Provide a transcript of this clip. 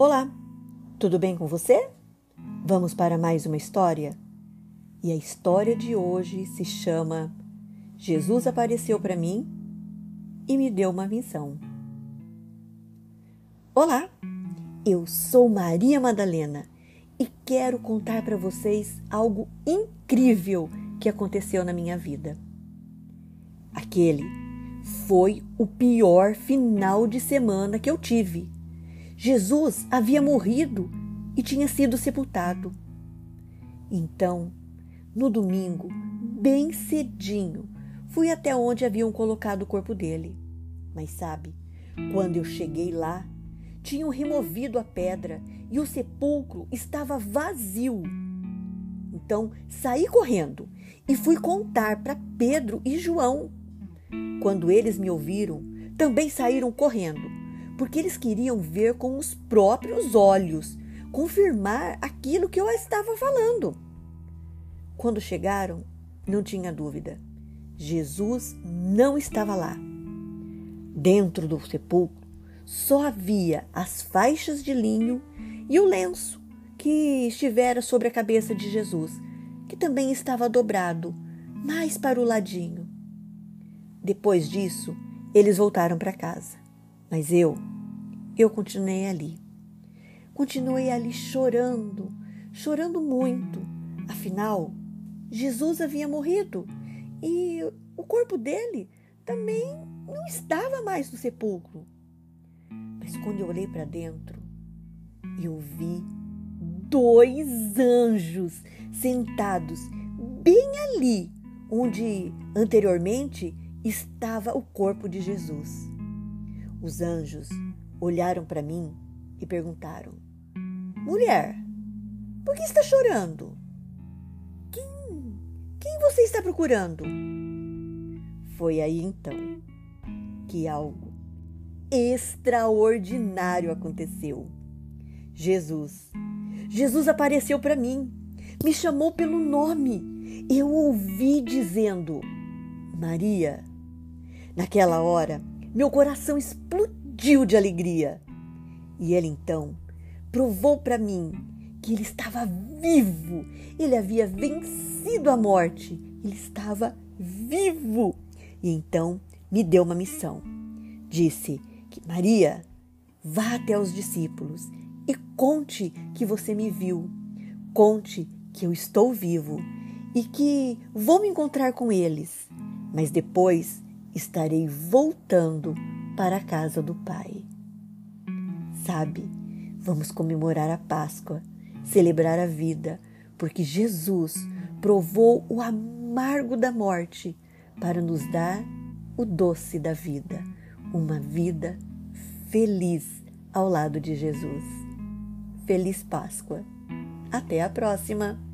Olá, tudo bem com você? Vamos para mais uma história? E a história de hoje se chama Jesus apareceu para mim e me deu uma missão. Olá, eu sou Maria Madalena e quero contar para vocês algo incrível que aconteceu na minha vida. Aquele foi o pior final de semana que eu tive Jesus havia morrido e tinha sido sepultado. Então, no domingo, bem cedinho, fui até onde haviam colocado o corpo dele. Mas sabe, quando eu cheguei lá, tinham removido a pedra e o sepulcro estava vazio. Então saí correndo e fui contar para Pedro e João. Quando eles me ouviram, também saíram correndo porque eles queriam ver com os próprios olhos, confirmar aquilo que eu estava falando. Quando chegaram, não tinha dúvida. Jesus não estava lá. Dentro do sepulcro só havia as faixas de linho e o lenço que estivera sobre a cabeça de Jesus, que também estava dobrado, mais para o ladinho. Depois disso, eles voltaram para casa. Mas eu, eu continuei ali. Continuei ali chorando, chorando muito. Afinal, Jesus havia morrido e o corpo dele também não estava mais no sepulcro. Mas quando eu olhei para dentro, eu vi dois anjos sentados bem ali onde anteriormente estava o corpo de Jesus. Os anjos olharam para mim e perguntaram: Mulher, por que está chorando? Quem, quem você está procurando? Foi aí então que algo extraordinário aconteceu. Jesus, Jesus apareceu para mim, me chamou pelo nome. Eu ouvi dizendo: Maria. Naquela hora, meu coração explodiu de alegria. E ele então provou para mim que ele estava vivo. Ele havia vencido a morte. Ele estava vivo. E então me deu uma missão. Disse que Maria, vá até os discípulos e conte que você me viu. Conte que eu estou vivo e que vou me encontrar com eles. Mas depois estarei voltando para a casa do Pai. Sabe, vamos comemorar a Páscoa, celebrar a vida, porque Jesus provou o amargo da morte para nos dar o doce da vida, uma vida feliz ao lado de Jesus. Feliz Páscoa! Até a próxima!